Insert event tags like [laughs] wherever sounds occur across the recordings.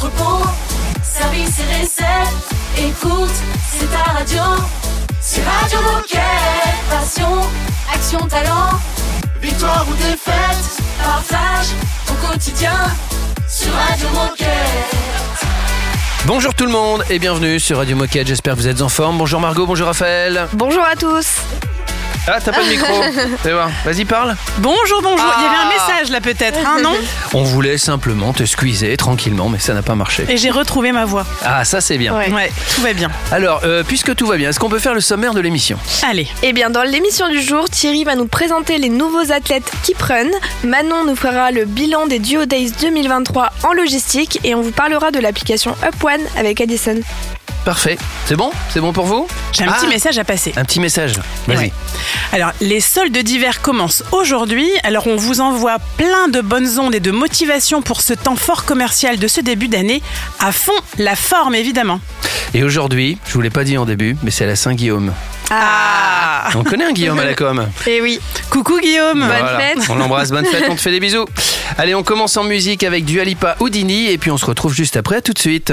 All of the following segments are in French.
entrepôt, service et recettes. Écoute, c'est ta radio. C'est Radio Moquette. Passion, action, talent. Victoire ou défaite, partage ton quotidien sur Radio Moquette. Bonjour tout le monde et bienvenue sur Radio Moquette, j'espère que vous êtes en forme. Bonjour Margot, bonjour Raphaël. Bonjour à tous. Ah, t'as pas de micro [laughs] Fais voir. Vas-y, parle. Bonjour, bonjour. Il y avait un Ah. message là peut-être, hein, non [laughs] On voulait simplement te squeezer tranquillement, mais ça n'a pas marché. Et j'ai retrouvé ma voix. Ah, ça c'est bien. Ouais. Ouais, tout va bien. Alors, euh, puisque tout va bien, est-ce qu'on peut faire le sommaire de l'émission? Allez. Eh bien, dans l'émission du jour, Thierry va nous présenter les nouveaux athlètes qui prennent. Manon nous fera le bilan des Duo Days 2023 en logistique et on vous parlera de l'application Up One avec Addison. Parfait. C'est bon? C'est bon pour vous? J'ai un Ah. petit message à passer. Un petit message. Vas-y. Ouais. Alors, les soldes d'hiver commencent aujourd'hui. Alors, on vous envoie plein de bonnes ondes et de motivation pour ce temps fort commercial de ce début d'année. À fond, la forme, évidemment. Et aujourd'hui, je vous l'ai pas dit en début, mais c'est la Saint-Guillaume. Ah On connaît un Guillaume à la com [laughs] Et oui, Coucou Guillaume Bonne fête. On l'embrasse, bonne fête, on te fait des bisous. [laughs] Allez, on commence en musique avec Dualipa Houdini et puis on se retrouve juste après, à tout de suite.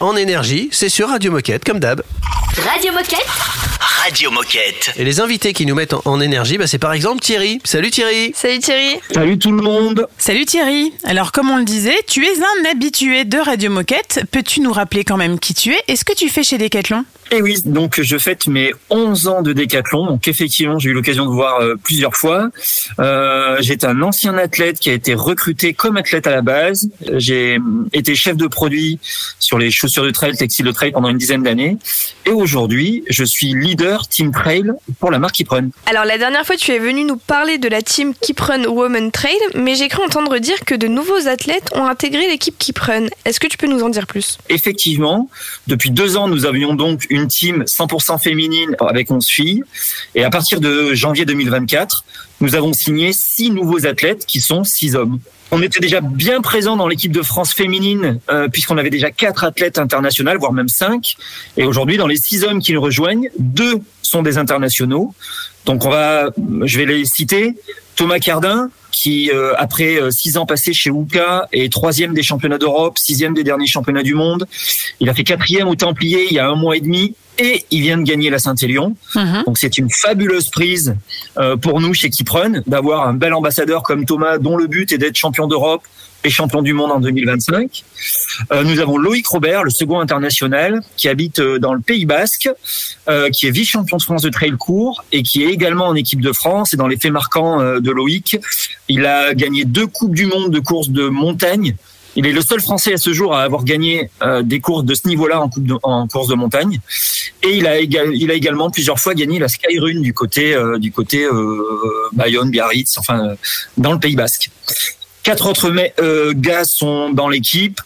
En énergie, c'est sur Radio Moquette, comme d'hab. Radio Moquette. Radio Moquette. Et les invités qui nous mettent en, en énergie, bah, c'est par exemple Thierry. Salut Thierry salut Thierry. Salut tout le monde. Salut Thierry. Alors, comme on le disait, tu es un habitué de Radio Moquette. Peux-tu nous rappeler quand même qui tu es et ce que tu fais chez Decathlon? Et oui, donc je fête mes 11 ans de décathlon. Donc effectivement, j'ai eu l'occasion de voir euh, plusieurs fois. Euh, J'étais un ancien athlète qui a été recruté comme athlète à la base. J'ai euh, été chef de produit sur les chaussures de trail, textiles de trail pendant une dizaine d'années. Et aujourd'hui, je suis leader Team Trail pour la marque Kiprun. Alors la dernière fois, tu es venu nous parler de la team Kiprun Women Trail, mais j'ai cru entendre dire que de nouveaux athlètes ont intégré l'équipe Kiprun. Est-ce que tu peux nous en dire plus? Effectivement, depuis deux ans, nous avions donc une team 100% féminine avec 11 filles. Et à partir de janvier 2024, nous avons signé six nouveaux athlètes qui sont six hommes. On était déjà bien présent dans l'équipe de France féminine euh, puisqu'on avait déjà quatre athlètes internationaux, voire même cinq. Et aujourd'hui, dans les six hommes qui nous rejoignent, deux sont des internationaux. Donc on va, je vais les citer. Thomas Cardin, qui euh, après euh, six ans passés chez UCA est troisième des championnats d'Europe, sixième des derniers championnats du monde. Il a fait quatrième au Templier il y a un mois et demi et il vient de gagner la Saint-Élion. Donc c'est une fabuleuse prise euh, pour nous chez Kiprun d'avoir un bel ambassadeur comme Thomas dont le but est d'être champion d'Europe et champion du monde en 2025. Euh, nous avons Loïc Robert, le second international, qui habite euh, dans le Pays Basque, qui est vice-champion de France de trail court et qui est également en équipe de France. Et dans les faits marquants de Loïc, il a gagné deux coupes du monde de course de montagne. Il est le seul Français à ce jour à avoir gagné euh, des courses de ce niveau-là en, course de montagne. Et il a, également plusieurs fois gagné la Skyrun du côté euh, du côté euh, Bayonne, Biarritz, enfin dans le Pays Basque. Quatre autres gars sont dans l'équipe.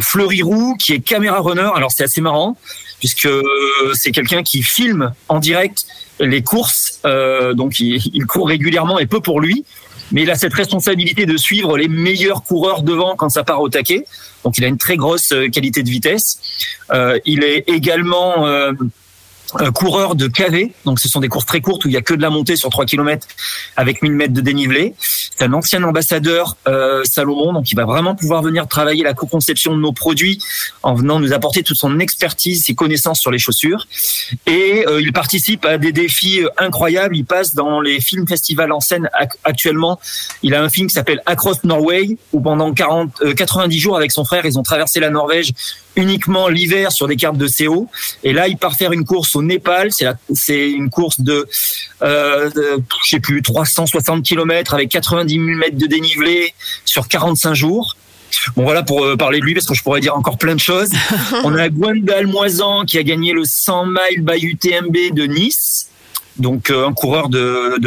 Fleury Roux, qui est caméra runner. Alors c'est assez marrant puisque c'est quelqu'un qui filme en direct les courses. Donc il court régulièrement et peu pour lui. Mais il a cette responsabilité de suivre les meilleurs coureurs devant quand ça part au taquet. Donc il a une très grosse euh, qualité de vitesse. Euh, il est également euh, coureur de KV, donc ce sont des courses très courtes où il y a que de la montée sur 3 km avec 1000 mètres de dénivelé. C'est un ancien ambassadeur euh, Salomon, donc il va vraiment pouvoir venir travailler la co-conception de nos produits en venant nous apporter toute son expertise, ses connaissances sur les chaussures. Et euh, il participe à des défis euh, incroyables. Il passe dans les films festivals en scène ac- actuellement. Il a un film qui s'appelle Across Norway, où pendant 40, euh, 90 jours avec son frère, ils ont traversé la Norvège uniquement l'hiver sur des cartes de CO. Et là, il part faire une course au Népal. C'est la- c'est une course de, euh, de, je sais plus, 360 km avec 90 000 mètres de dénivelé sur 45 jours. Bon voilà pour euh, parler de lui parce que je pourrais dire encore plein de choses. [laughs] On a Gwendal Moisan qui a gagné le 100 miles by UTMB de Nice. Donc euh, un coureur de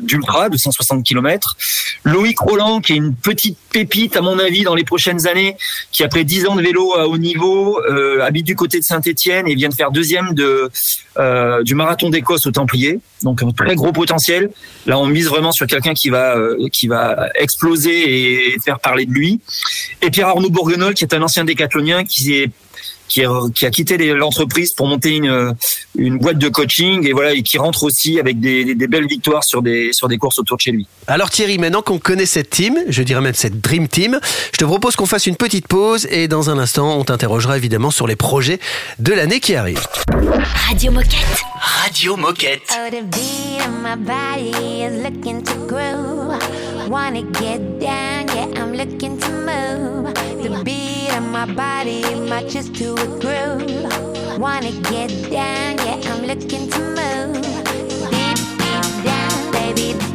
d'ultra de, 160 km. Loïc Roland qui est une petite pépite à mon avis dans les prochaines années, qui après 10 ans de vélo à haut niveau euh, habite du côté de Saint-Étienne et vient de faire deuxième de euh, du marathon d'Écosse au Templier. Donc un très gros potentiel. Là on mise vraiment sur quelqu'un qui va qui va exploser et faire parler de lui. Et Pierre Arnaud Bourguenol qui est un ancien décathlonien qui est qui, est- qui a quitté l'entreprise pour monter une, une boîte de coaching et voilà et qui rentre aussi avec des, des- des belles victoires sur des sur des courses autour de chez lui. Alors Thierry, maintenant qu'on connaît cette team, je dirais même cette Dream Team, je te propose qu'on fasse une petite pause et dans un instant, on t'interrogera évidemment sur les projets de l'année qui arrive. Radio Moquette. Radio Moquette. Oh, the beat of my body is looking to groove. Wanna get down, yeah, I'm looking to move. The beat of my body matches to a groove. Wanna get down, yeah, I'm looking to move. Deep, deep down, baby.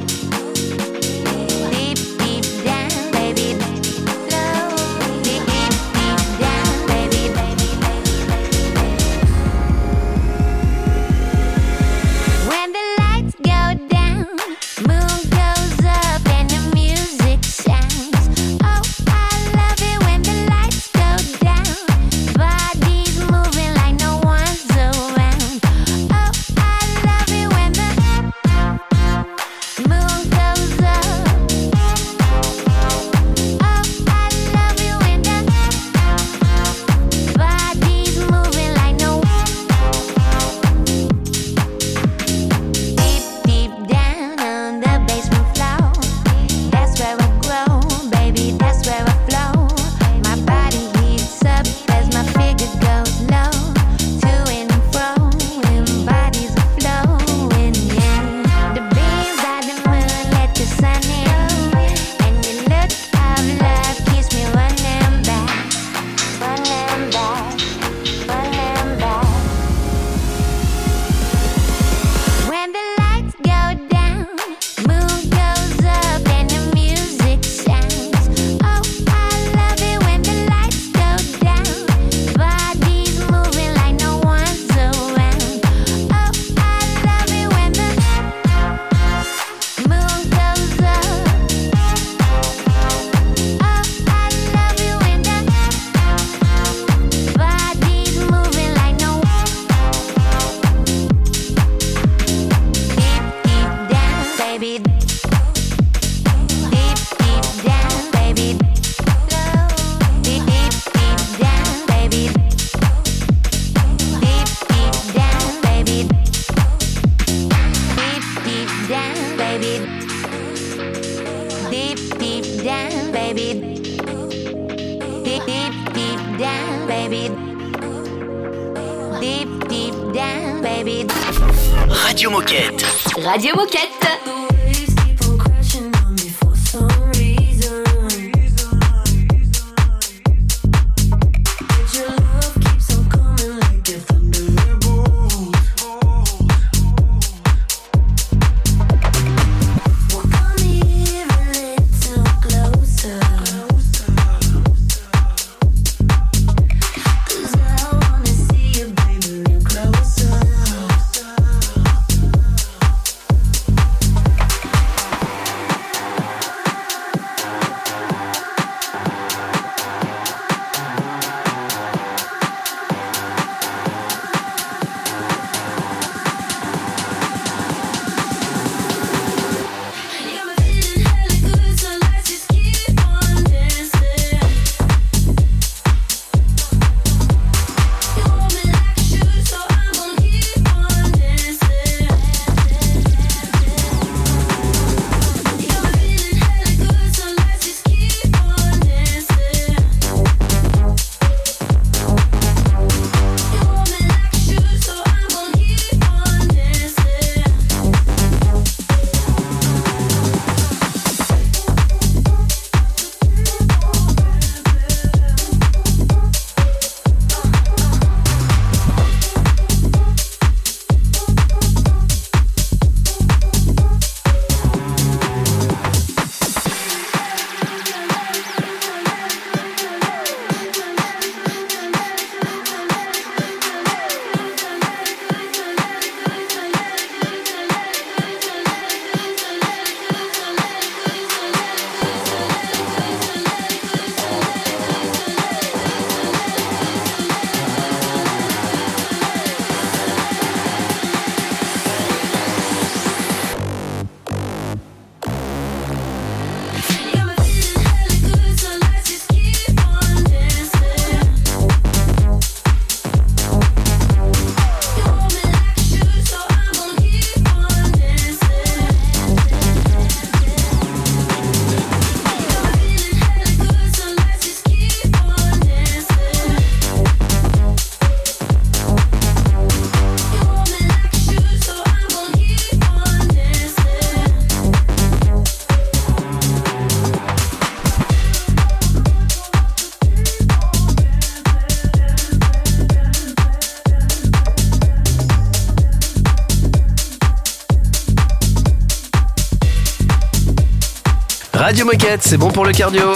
Radio Moquette, c'est bon pour le cardio.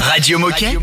Radio Moquette.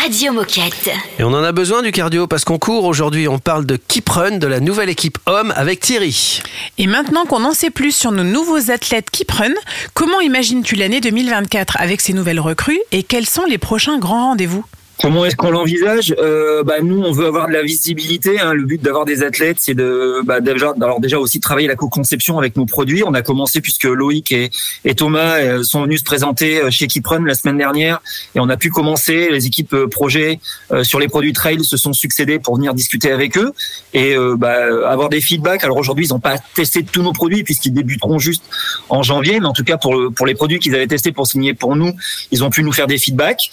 Radio Moquette. Et on en a besoin du cardio parce qu'on court aujourd'hui. On parle de Keep Run, de la nouvelle équipe homme avec Thierry. Et maintenant qu'on en sait plus sur nos nouveaux athlètes qui prennent, comment imagines-tu l'année 2024 avec ces nouvelles recrues et quels sont les prochains grands rendez-vous? Comment est-ce qu'on l'envisage? Euh, bah, Nous, on veut avoir de la visibilité. Hein. Le but d'avoir des athlètes, c'est de bah, déjà, alors déjà aussi travailler la co-conception avec nos produits. On a commencé puisque Loïc et, Thomas euh, sont venus se présenter euh, chez Kiprun la semaine dernière et on a pu commencer. Les équipes euh, projets euh, sur les produits trail se sont succédés pour venir discuter avec eux et bah, avoir des feedbacks. Alors aujourd'hui, ils n'ont pas testé tous nos produits puisqu'ils débuteront juste en janvier, mais en tout cas pour pour les produits qu'ils avaient testés pour signer pour nous, ils ont pu nous faire des feedbacks.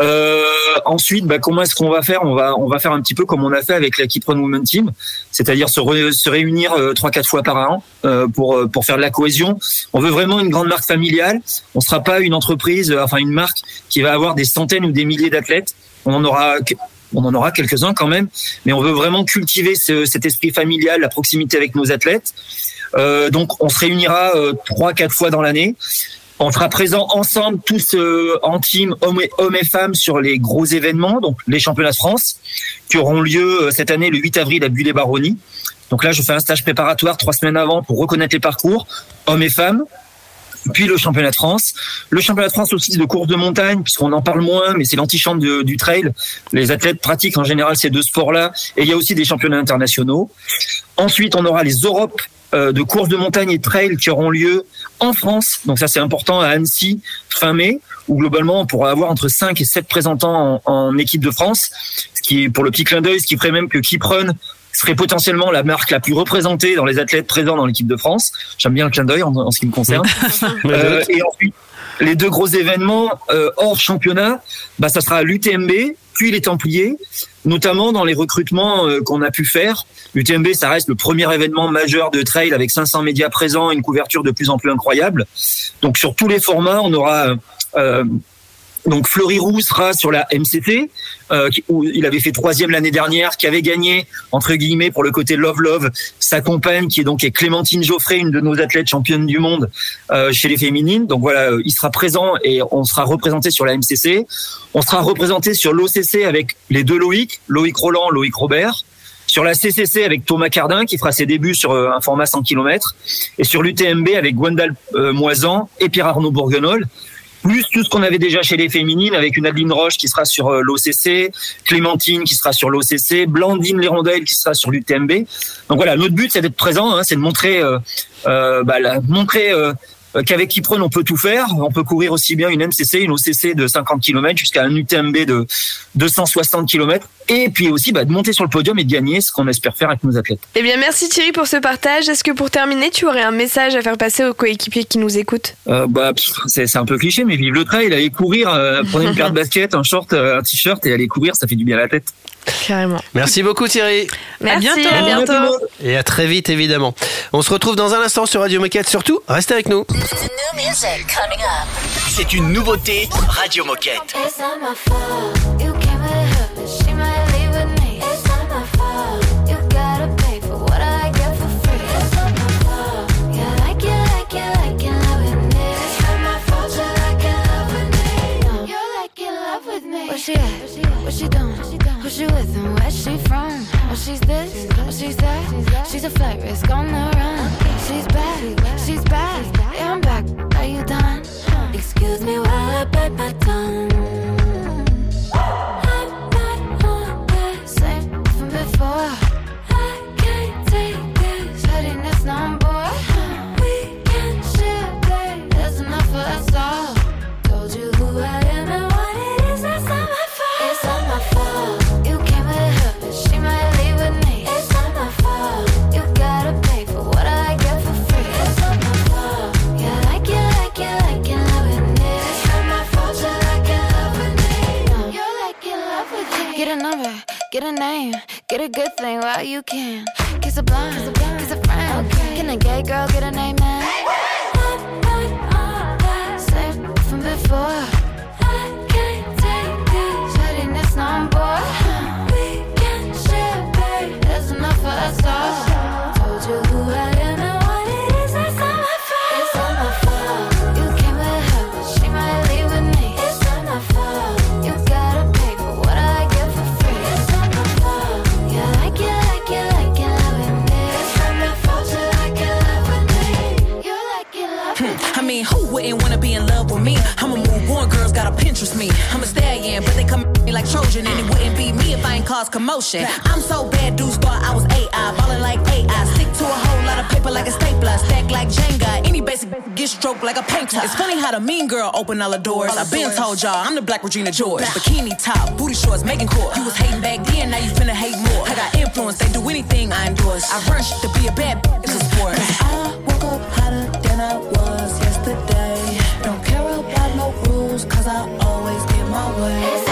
Euh, ensuite, bah, comment est-ce qu'on va faire? On va faire un petit peu comme on a fait avec la Kiprun Women Team, c'est-à-dire se, réunir euh, trois quatre fois par an euh, pour euh, pour faire de la cohésion. On veut vraiment une grande marque familiale. On sera pas une entreprise, euh, enfin une marque qui va avoir des centaines ou des milliers d'athlètes. On en aura on en aura quelques-uns quand même, mais on veut vraiment cultiver ce- cet esprit familial, la proximité avec nos athlètes. Euh, donc, on se réunira euh, trois, quatre fois dans l'année. On sera présents ensemble, tous euh, en team, hommes et, femmes, sur les gros événements, donc les championnats de France, qui auront lieu euh, cette année le 8 avril à Bulle-les-Baronnies. Donc là, je fais un stage préparatoire trois semaines avant pour reconnaître les parcours, hommes et femmes. Puis le championnat de France. Le championnat de France aussi de course de montagne, puisqu'on en parle moins, mais c'est l'antichambre du trail. Les athlètes pratiquent en général ces deux sports-là. Et il y a aussi des championnats internationaux. Ensuite, on aura les Europes de course de montagne et de trail qui auront lieu en France. Donc ça, c'est important à Annecy, fin mai, où globalement, on pourra avoir entre 5 et 7 présentants en, en équipe de France. Ce qui est, pour le petit clin d'œil, ce qui ferait même que Kiprun serait potentiellement la marque la plus représentée dans les athlètes présents dans l'équipe de France. J'aime bien le clin d'œil en, en ce qui me concerne. [laughs] Euh, et ensuite, les deux gros événements euh, hors championnat, bah, ça sera l'UTMB, puis les Templiers, notamment dans les recrutements euh, qu'on a pu faire. L'UTMB, ça reste le premier événement majeur de trail avec 500 médias présents, une couverture de plus en plus incroyable. Donc sur tous les formats, on aura euh, donc Fleury Roux sera sur la MCT, euh, où il avait fait troisième l'année dernière, qui avait gagné entre guillemets pour le côté Love Love sa compagne, qui est donc Clémentine Geoffrey, une de nos athlètes championnes du monde euh, chez les féminines. Donc voilà, euh, il sera présent et on sera représenté sur la MCC. On sera représenté sur l'OCC avec les deux Loïc, Loïc Roland, Loïc Robert. Sur la CCC avec Thomas Cardin qui fera ses débuts sur euh, un format 100 km et sur l'UTMB avec Gwendal euh, Moisan et Pierre Arnaud Bourguenol plus tout ce qu'on avait déjà chez les féminines avec une Adeline Roche qui sera sur euh, l'OCC, Clémentine qui sera sur l'OCC, Blandine Lérondelle qui sera sur l'UTMB. Donc voilà, notre but c'est d'être présent, hein, c'est de montrer, euh, euh, bah, montrer qu'avec Kipron on peut tout faire. On peut courir aussi bien une MCC, une OCC de 50 km jusqu'à un UTMB de 260 km. Et puis aussi bah, de monter sur le podium et de gagner ce qu'on espère faire avec nos athlètes. Eh bien, merci Thierry pour ce partage. Est-ce que pour terminer, tu aurais un message à faire passer aux coéquipiers qui nous écoutent? Euh, bah, c'est un peu cliché, mais vive le trail, aller courir, euh, prenez une paire de [laughs] baskets, un short, euh, un t-shirt et aller courir, ça fait du bien à la tête. Carrément. Merci beaucoup Thierry. Merci, bientôt. à bientôt. Et à très vite évidemment. On se retrouve dans un instant sur Radio Moquette. Surtout, restez avec nous. C'est une nouveauté Radio Moquette. It's not my fault. You came with her, but she might leave with me. It's not my fault. You gotta pay for what I get for free. It's not my fault. You like it, like it, like it, love with me. It's not my fault. You like it, love with me. No. You like it, love with me. Where she at? What she doing? Who she with and where she from? Oh, she's this, oh, she's that? She's a flight risk on the run. She's back, she's back. Yeah, I'm back. Are you done? Excuse me while I bite my tongue. I'm not on the same from before. I can't take this headiness no more. We can share, babe. There's enough for us all. Me. Get a number, a name, get a good thing while you can. Kiss a blind, kiss a friend. Can a gay girl get an amen? I'm not same from before. I can't take this shittiness no more. We can share, babe. There's enough for us all. Me. I'm a stallion, but they come like Trojan, and it wouldn't be me if I ain't cause commotion. I'm so bad, dudes thought I was AI, ballin' like AI. Stick to a whole lot of paper like a stapler, stack like Jenga. Any basic get stroked like a painter. It's funny how the mean girl open all the doors. I've been told y'all I'm the black Regina George. Bikini top, booty shorts, making court. You was hating back then, now you finna hate more. I got influence, they do anything I endorse. I run shit to be a bad bitch, it's a sport. I woke up hotter than I was yesterday. Don't care about no rules, cause I away.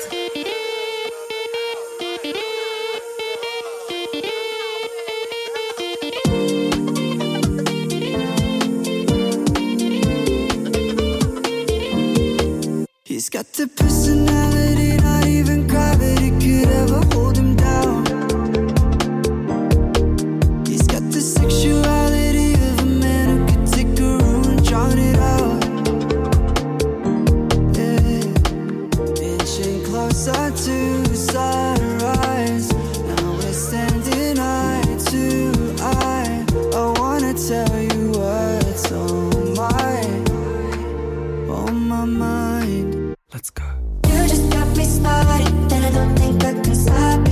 Started, and I don't think I can stop it.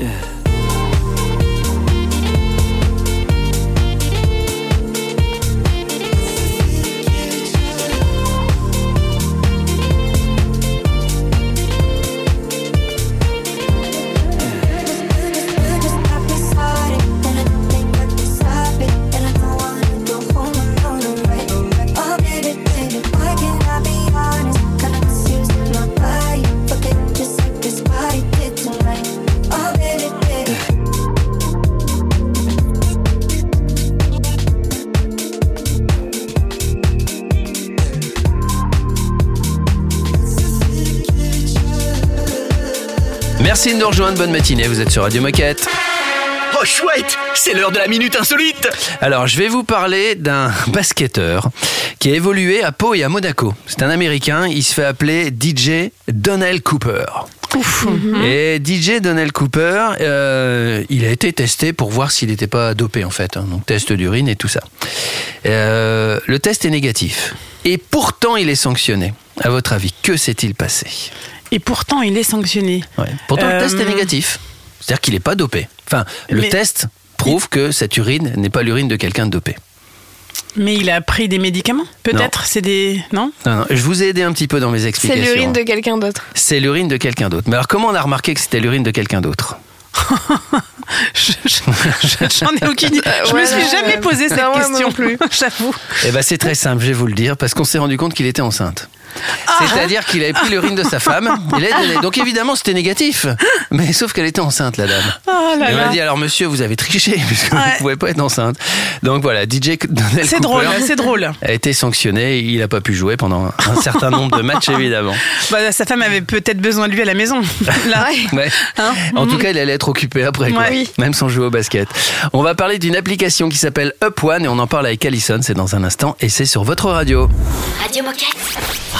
Yeah. Nous rejoindre, bonne matinée, vous êtes sur Radio Moquette. Oh chouette, c'est l'heure de la minute insolite. Alors, je vais vous parler d'un [laughs] basketteur qui a évolué à Pau et à Monaco. C'est un Américain, il se fait appeler DJ Donnell Cooper. Et DJ Donnell Cooper, euh, il a été testé pour voir s'il n'était pas dopé en fait, hein. donc test d'urine et tout ça. Euh, le test est négatif. Et pourtant, il est sanctionné. À votre avis, que s'est-il passé? Et pourtant, il est sanctionné. Ouais. Pourtant, le Euh, test est négatif. C'est-à-dire qu'il n'est pas dopé. Enfin, le Mais- test prouve que cette urine n'est pas l'urine de quelqu'un de dopé. Mais il a pris des médicaments Peut-être? C'est des. Non? Non, non, je vous ai aidé un petit peu dans mes C'est explications. l'urine de quelqu'un d'autre. C'est l'urine de quelqu'un d'autre. Mais alors, comment on a remarqué que c'était l'urine de quelqu'un d'autre? [laughs] Je- je- ai aucune idée. Je me suis jamais ouais. posé cette Non, question. non plus. [laughs] J'avoue. Eh ben, c'est très simple, je vais vous le dire, parce qu'on s'est rendu compte qu'il était enceinte. Ah. C'est-à-dire qu'il avait pris l'urine de sa femme. [laughs] Il l'a donné. Donc évidemment, c'était négatif. Mais sauf qu'elle était enceinte, la dame. Oh là Et on là. a dit alors monsieur, vous avez triché [laughs] puisque Ouais. vous pouvez pas être enceinte. Donc voilà, DJ Donnell C'est drôle, c'est drôle. a été sanctionné. Il n'a pas pu jouer pendant un certain nombre de matchs évidemment. Bah, sa femme avait peut-être besoin de lui à la maison. Là. [laughs] Ouais. Hein? En tout cas, il allait être occupé après, quoi. Ouais. Oui. même sans jouer au basket. On va parler d'une application qui s'appelle Up One et on en parle avec Alison. C'est dans un instant et c'est sur votre radio. Radio Moquette.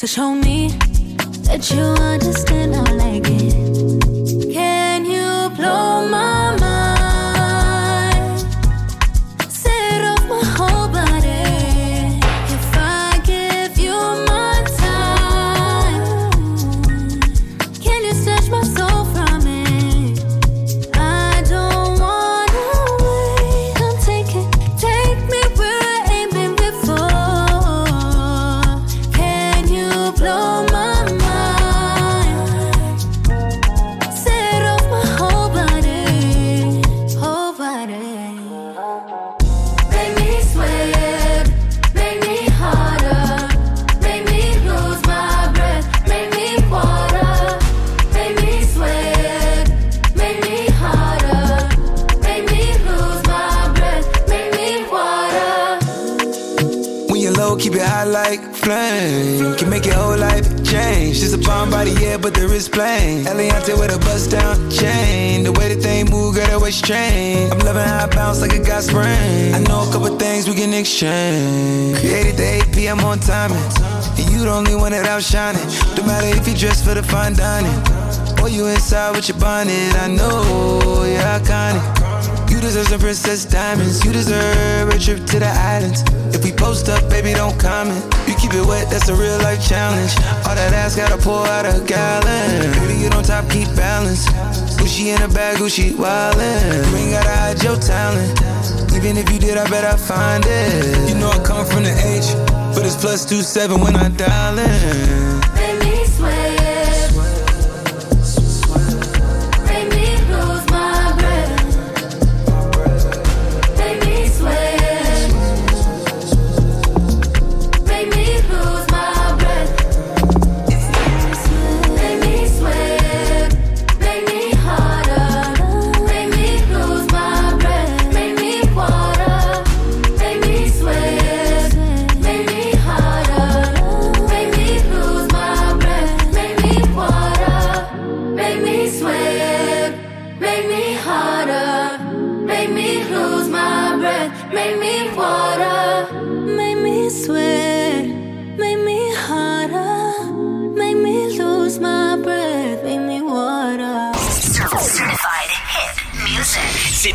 so show me that you understand I like it. Flame. Can make your whole life change. Just a bomb body, yeah, but there is flame. Eliante with a bust down chain. The way the thing move, girl, that way strange. I'm loving how I bounce like a got spring. I know a couple things we can exchange. Created the 8 p.m. on timing. And you the only one that outshining. No matter if you dress for the fine dining. Or you inside with your bonnet. I know you're iconic. You deserve some princess diamonds. You deserve a trip to the islands. If we post up, baby, don't comment. You keep it wet, that's a real life challenge. All that ass gotta pour out a gallon. Baby, you on top, keep balance. Gucci in a bag, Gucci wildin'. You ain't gotta hide your talent. Even if you did, I bet I find it. You know I come from the H, but it's plus two seven when I dial in.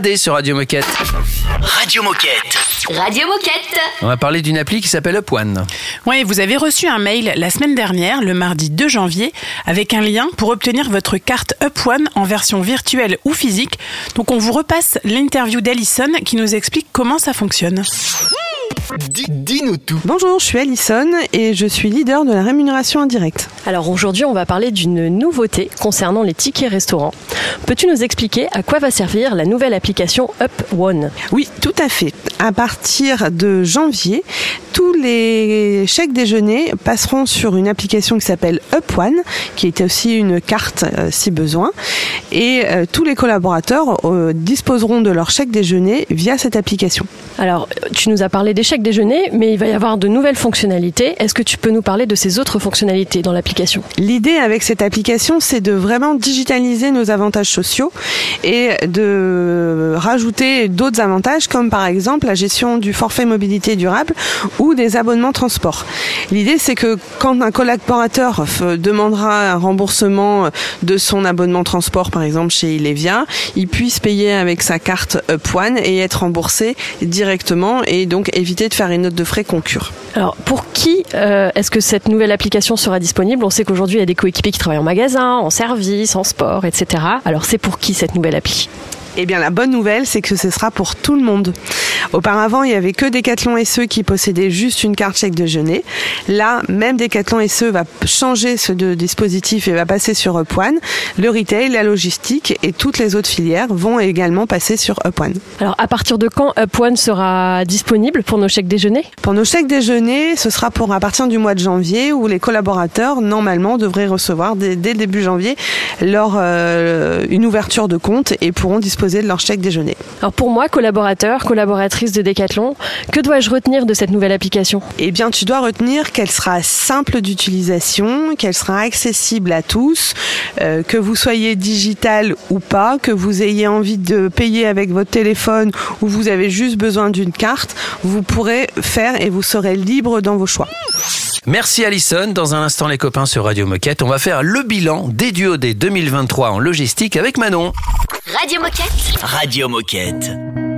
C'était AD sur Radio Moquette. Radio Moquette. Radio Moquette. On va parler d'une appli qui s'appelle Up One. Ouais, vous avez reçu un mail la semaine dernière, le mardi 2 janvier, avec un lien pour obtenir votre carte Up One en version virtuelle ou physique. Donc on vous repasse l'interview d'Alison qui nous explique comment ça fonctionne. Dis-nous tout. Bonjour, je suis Alison et je suis leader de la rémunération indirecte. Alors aujourd'hui, on va parler d'une nouveauté concernant les tickets restaurants. Peux-tu nous expliquer à quoi va servir la nouvelle application Up One? Oui, tout à fait. À partir de janvier, tous les chèques déjeuner passeront sur une application qui s'appelle Up One, qui est aussi une carte euh, si besoin. Et euh, tous les collaborateurs euh, disposeront de leur chèque déjeuner via cette application. Alors, tu nous as parlé des chèques déjeuner, mais il va y avoir de nouvelles fonctionnalités. Est-ce que tu peux nous parler de ces autres fonctionnalités dans l'application? L'idée avec cette application, c'est de vraiment digitaliser nos avantages sociaux et de rajouter d'autres avantages comme par exemple la gestion du forfait mobilité durable ou des abonnements transport. L'idée, c'est que quand un collaborateur demandera un remboursement de son abonnement transport, par exemple chez Ilevia, il puisse payer avec sa carte Up One et être remboursé directement et donc éviter de faire une note de frais Alors, pour qui euh, est-ce que cette nouvelle application sera disponible? On sait qu'aujourd'hui, il y a des coéquipiers qui travaillent en magasin, en service, en sport, etc. Alors, c'est pour qui cette nouvelle appli? Eh bien, la bonne nouvelle, c'est que ce sera pour tout le monde. Auparavant, il y avait que Decathlon SE qui possédait juste une carte chèque déjeuner. Là, même Decathlon SE va changer ce de- dispositif et va passer sur Up One. Le retail, la logistique et toutes les autres filières vont également passer sur Up One. Alors, à partir de quand Up One sera disponible pour nos chèques déjeuner Pour nos chèques déjeuner, ce sera pour à partir du mois de janvier où les collaborateurs normalement devraient recevoir dès, dès le début janvier leur euh, une ouverture de compte et pourront disposer de leur chèque déjeuner. Alors, pour moi, collaborateur, collaboratrice de Decathlon, que dois-je retenir de cette nouvelle application? Eh bien, tu dois retenir qu'elle sera simple d'utilisation, qu'elle sera accessible à tous, euh, que vous soyez digital ou pas, que vous ayez envie de payer avec votre téléphone ou vous avez juste besoin d'une carte, vous pourrez faire et vous serez libre dans vos choix. Merci Alison. Dans un instant, les copains sur Radio Moquette, on va faire le bilan des duos des 2023 en logistique avec Manon. Radio Moquette. Radio Moquette.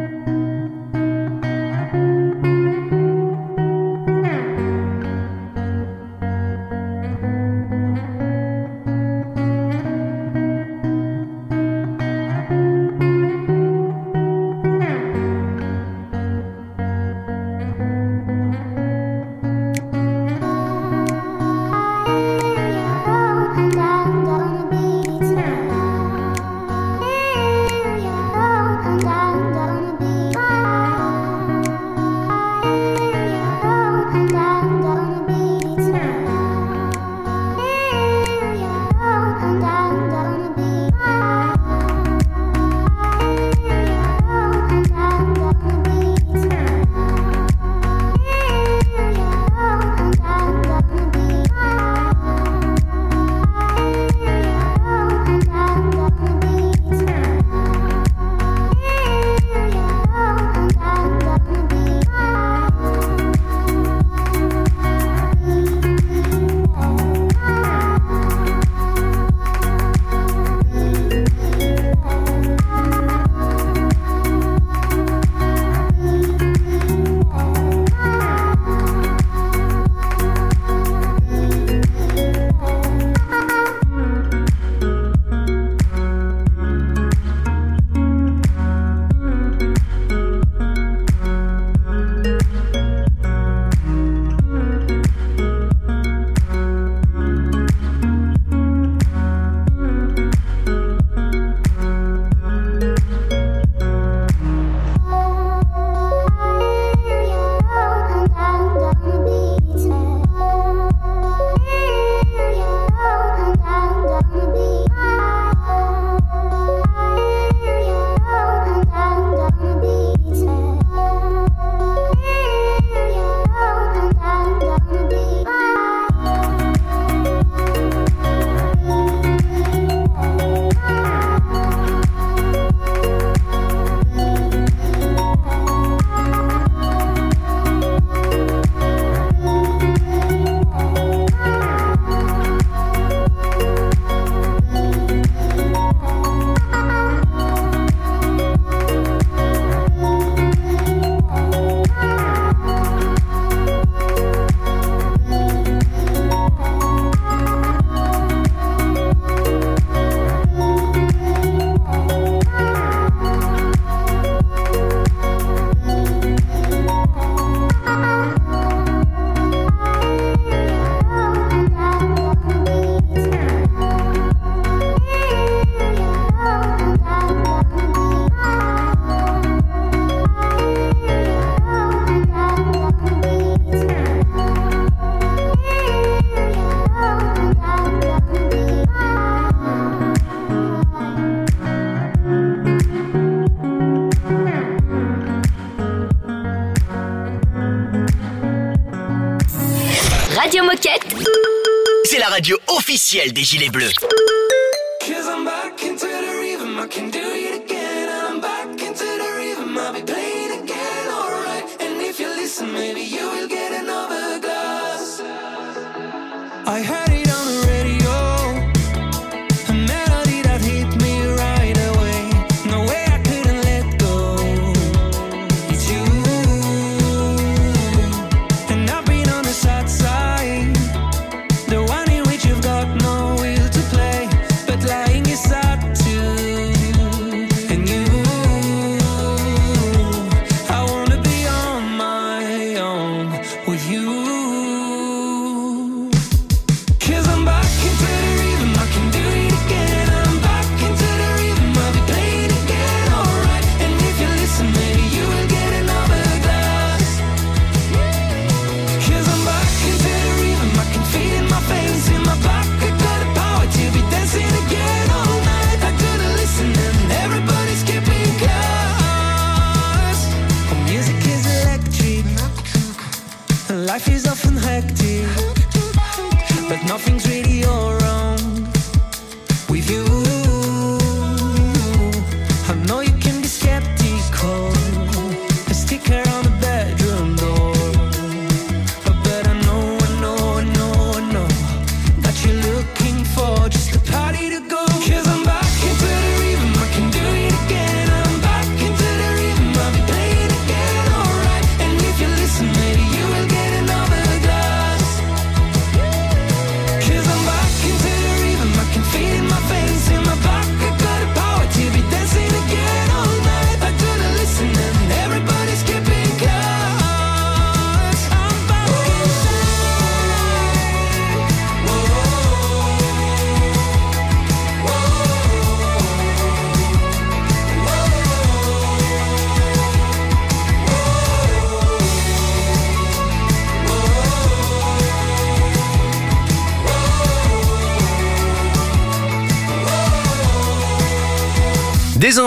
Officielle des Gilets Bleus.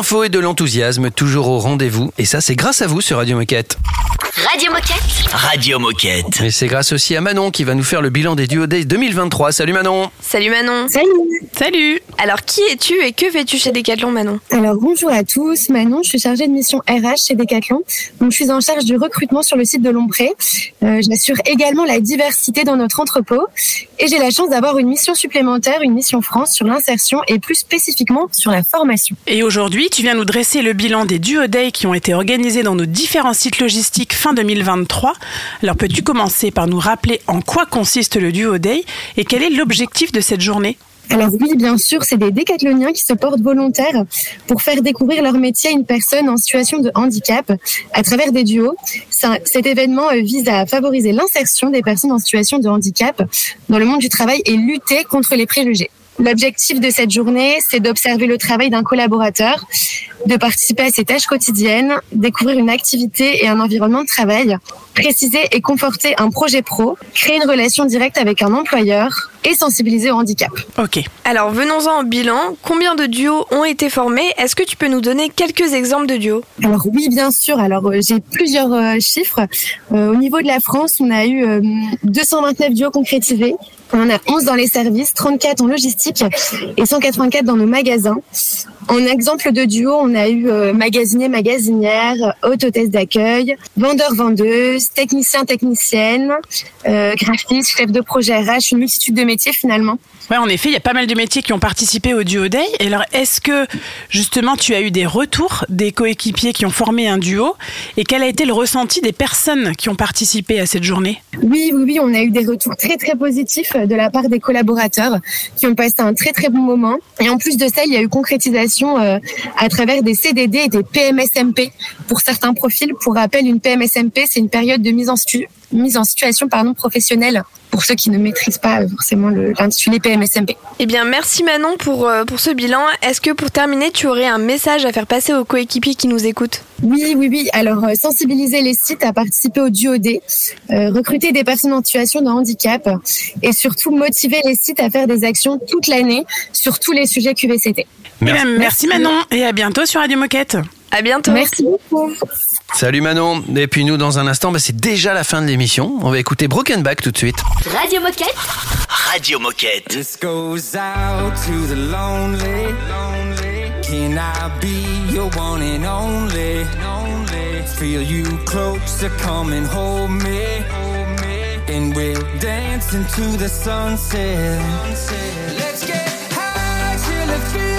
Des infos et de l'enthousiasme toujours au rendez-vous. Et ça, c'est grâce à vous sur Radio Moquette. Radio Moquette. Radio Moquette. Et c'est grâce aussi à Manon qui va nous faire le bilan des Duo Days 2023. Salut Manon Salut Manon. Salut. Salut. Alors qui es-tu et que fais-tu chez Decathlon Manon Alors bonjour à tous, Manon, je suis chargée de mission RH chez Decathlon. Donc je suis en charge du recrutement sur le site de Lompré. Euh, J'assure également la diversité dans notre entrepôt et j'ai la chance d'avoir une mission supplémentaire, une mission France sur l'insertion et plus spécifiquement sur la formation. Et aujourd'hui, tu viens nous dresser le bilan des Duo Days qui ont été organisés dans nos différents sites logistiques fin 2023. Alors peux-tu commencer par nous rappeler en quoi consiste le Duo Day et quel est l'objectif de cette journée? Alors oui, bien sûr, c'est des décathloniens qui se portent volontaires pour faire découvrir leur métier à une personne en situation de handicap à travers des duos. Cet événement euh, vise à favoriser l'insertion des personnes en situation de handicap dans le monde du travail et lutter contre les préjugés. L'objectif de cette journée, c'est d'observer le travail d'un collaborateur, de participer à ses tâches quotidiennes, découvrir une activité et un environnement de travail, préciser et conforter un projet pro, créer une relation directe avec un employeur et sensibiliser au handicap. Ok. Alors venons-en au bilan. Combien de duos ont été formés? Est-ce que tu peux nous donner quelques exemples de duos? Alors oui, bien sûr. Alors euh, j'ai plusieurs euh, chiffres. Euh, au niveau de la France, on a eu euh, 229 duos concrétisés. On en a 11 dans les services, 34 en logistique et 184 dans nos magasins. En exemple de duo, on a eu euh, magasinier, magasinière, hôtesse d'accueil, vendeur, vendeuse, technicien, technicienne, euh, graphiste, chef de projet RH, une multitude de métiers finalement. Ouais, en effet, il y a pas mal de métiers qui ont participé au Duo Day. Alors, est-ce que justement tu as eu des retours des coéquipiers qui ont formé un duo? Et quel a été le ressenti des personnes qui ont participé à cette journée? Oui, oui, oui, on a eu des retours très très positifs euh, de la part des collaborateurs qui ont passé un très très bon moment. Et en plus de ça, il y a eu concrétisation euh, à travers des CDD et des PMSMP pour certains profils. Pour rappel, une PMSMP, c'est une période de mise en, mise en situation pardon, professionnelle pour ceux qui ne maîtrisent pas euh, forcément l'intitulé PMSMP. Eh bien, merci Manon pour, euh, pour ce bilan. Est-ce que pour terminer, tu aurais un message à faire passer aux coéquipiers qui nous écoutent? Oui, oui, oui. Alors, euh, sensibiliser les sites à participer au DUOD, euh, recruter des personnes en situation de handicap et surtout motiver les sites à faire des actions toute l'année sur tous les sujets QVCT. Eh bien, merci Manon et à bientôt sur Radio Moquette. À bientôt. Merci beaucoup. Salut Manon. Et puis nous, dans un instant, bah, c'est déjà la fin de l'émission. On va écouter Broken Back tout de suite. Radio Moquette. Radio Moquette. This goes out to the lonely. lonely. Can I be your one and only? lonely. Feel you closer, come and hold me. Hold me. And we'll dance into the sunset. sunset. Let's get high till it feels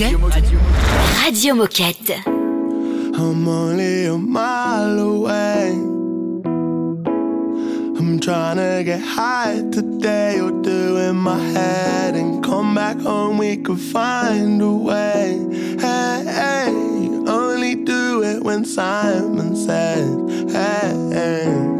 Moquette. Radio Moquette. I'm only a mile away. I'm trying to get high today. Or do in my head and come back home. We could find a way. Hey, hey, only do it when Simon said, hey. hey.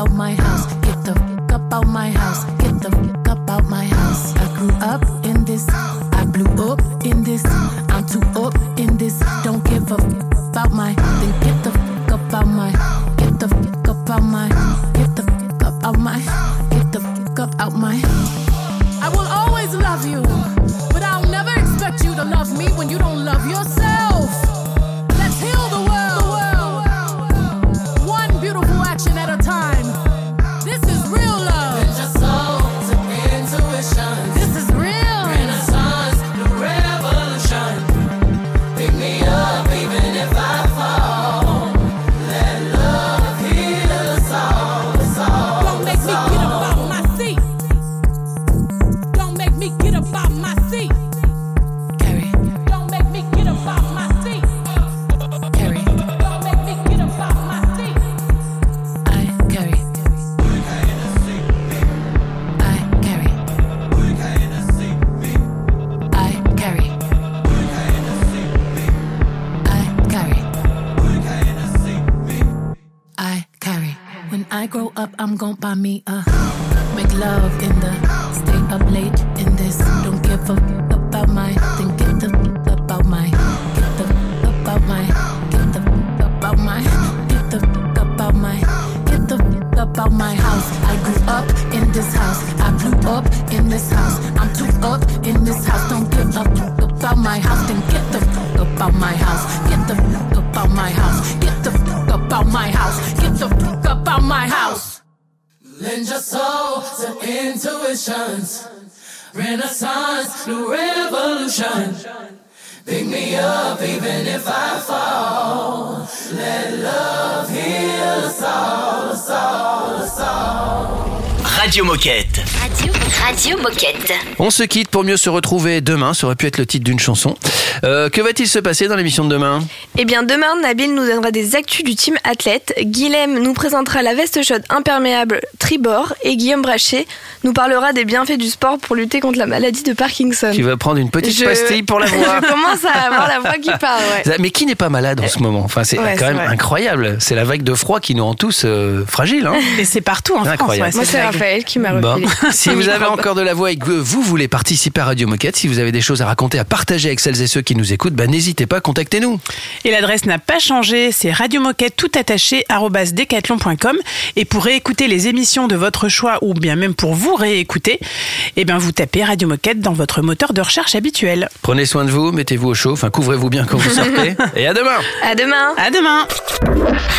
about my revolution. Pick me up even if I fall. Let love heal us all, us all, us all. Radio Moquette. Radio, Radio Moquette. On se quitte pour mieux se retrouver demain. Ça aurait pu être le titre d'une chanson. Euh, que va-t-il se passer dans l'émission de demain? Eh bien, demain, Nabil nous donnera des actus du team athlète. Guilhem nous présentera la veste chaude imperméable Tribord. Et Guillaume Brachet nous parlera des bienfaits du sport pour lutter contre la maladie de Parkinson. Tu vas prendre une petite Je- pastille pour la [laughs] voix. Je commence à avoir la voix qui parle, ouais. Mais qui n'est pas malade en ce moment? Enfin, c'est Ouais, quand même vrai. incroyable. C'est la vague de froid qui nous rend tous euh, fragiles. Hein Et c'est partout en France. Ouais, Moi, c'est Raphaël qui m'a Bon. [laughs] Si vous avez encore de la voix et que vous voulez participer à Radio Moquette, si vous avez des choses à raconter, à partager avec celles et ceux qui nous écoutent, bah, n'hésitez pas, contactez-nous. Et l'adresse n'a pas changé, c'est radiomoquette tout attaché decathlon.com. Et pour réécouter les émissions de votre choix ou bien même pour vous réécouter, eh bien vous tapez Radio Moquette dans votre moteur de recherche habituel. Prenez soin de vous, mettez-vous au chaud, enfin couvrez-vous bien quand vous sortez. [laughs] et à demain À demain. À demain.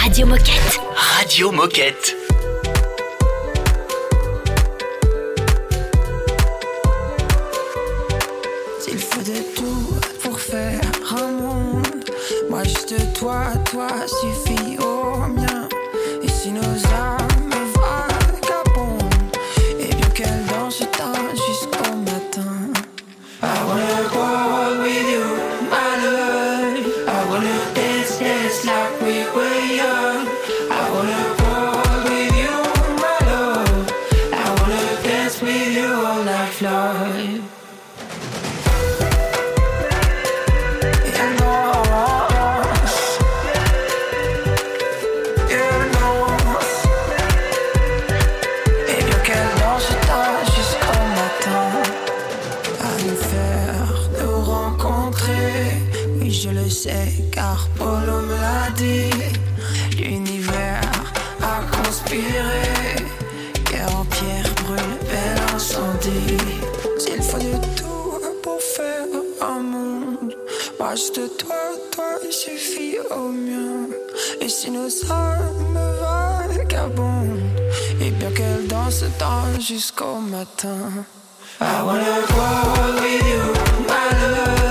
Radio Moquette. Radio Moquette. Juste toi, toi suffit Moi juste toi, toi suffit au mien Et si nos âmes vagabondent Et bien qu'elles dansent tant jusqu'au matin. I wanna go with you, my love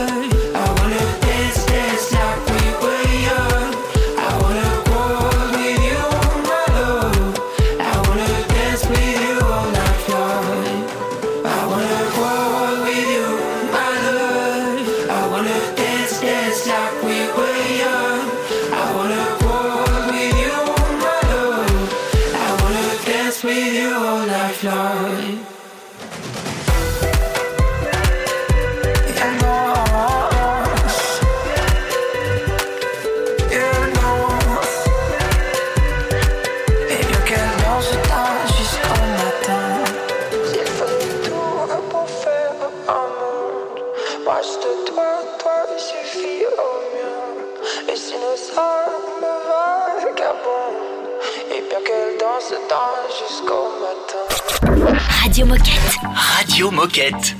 Moquette.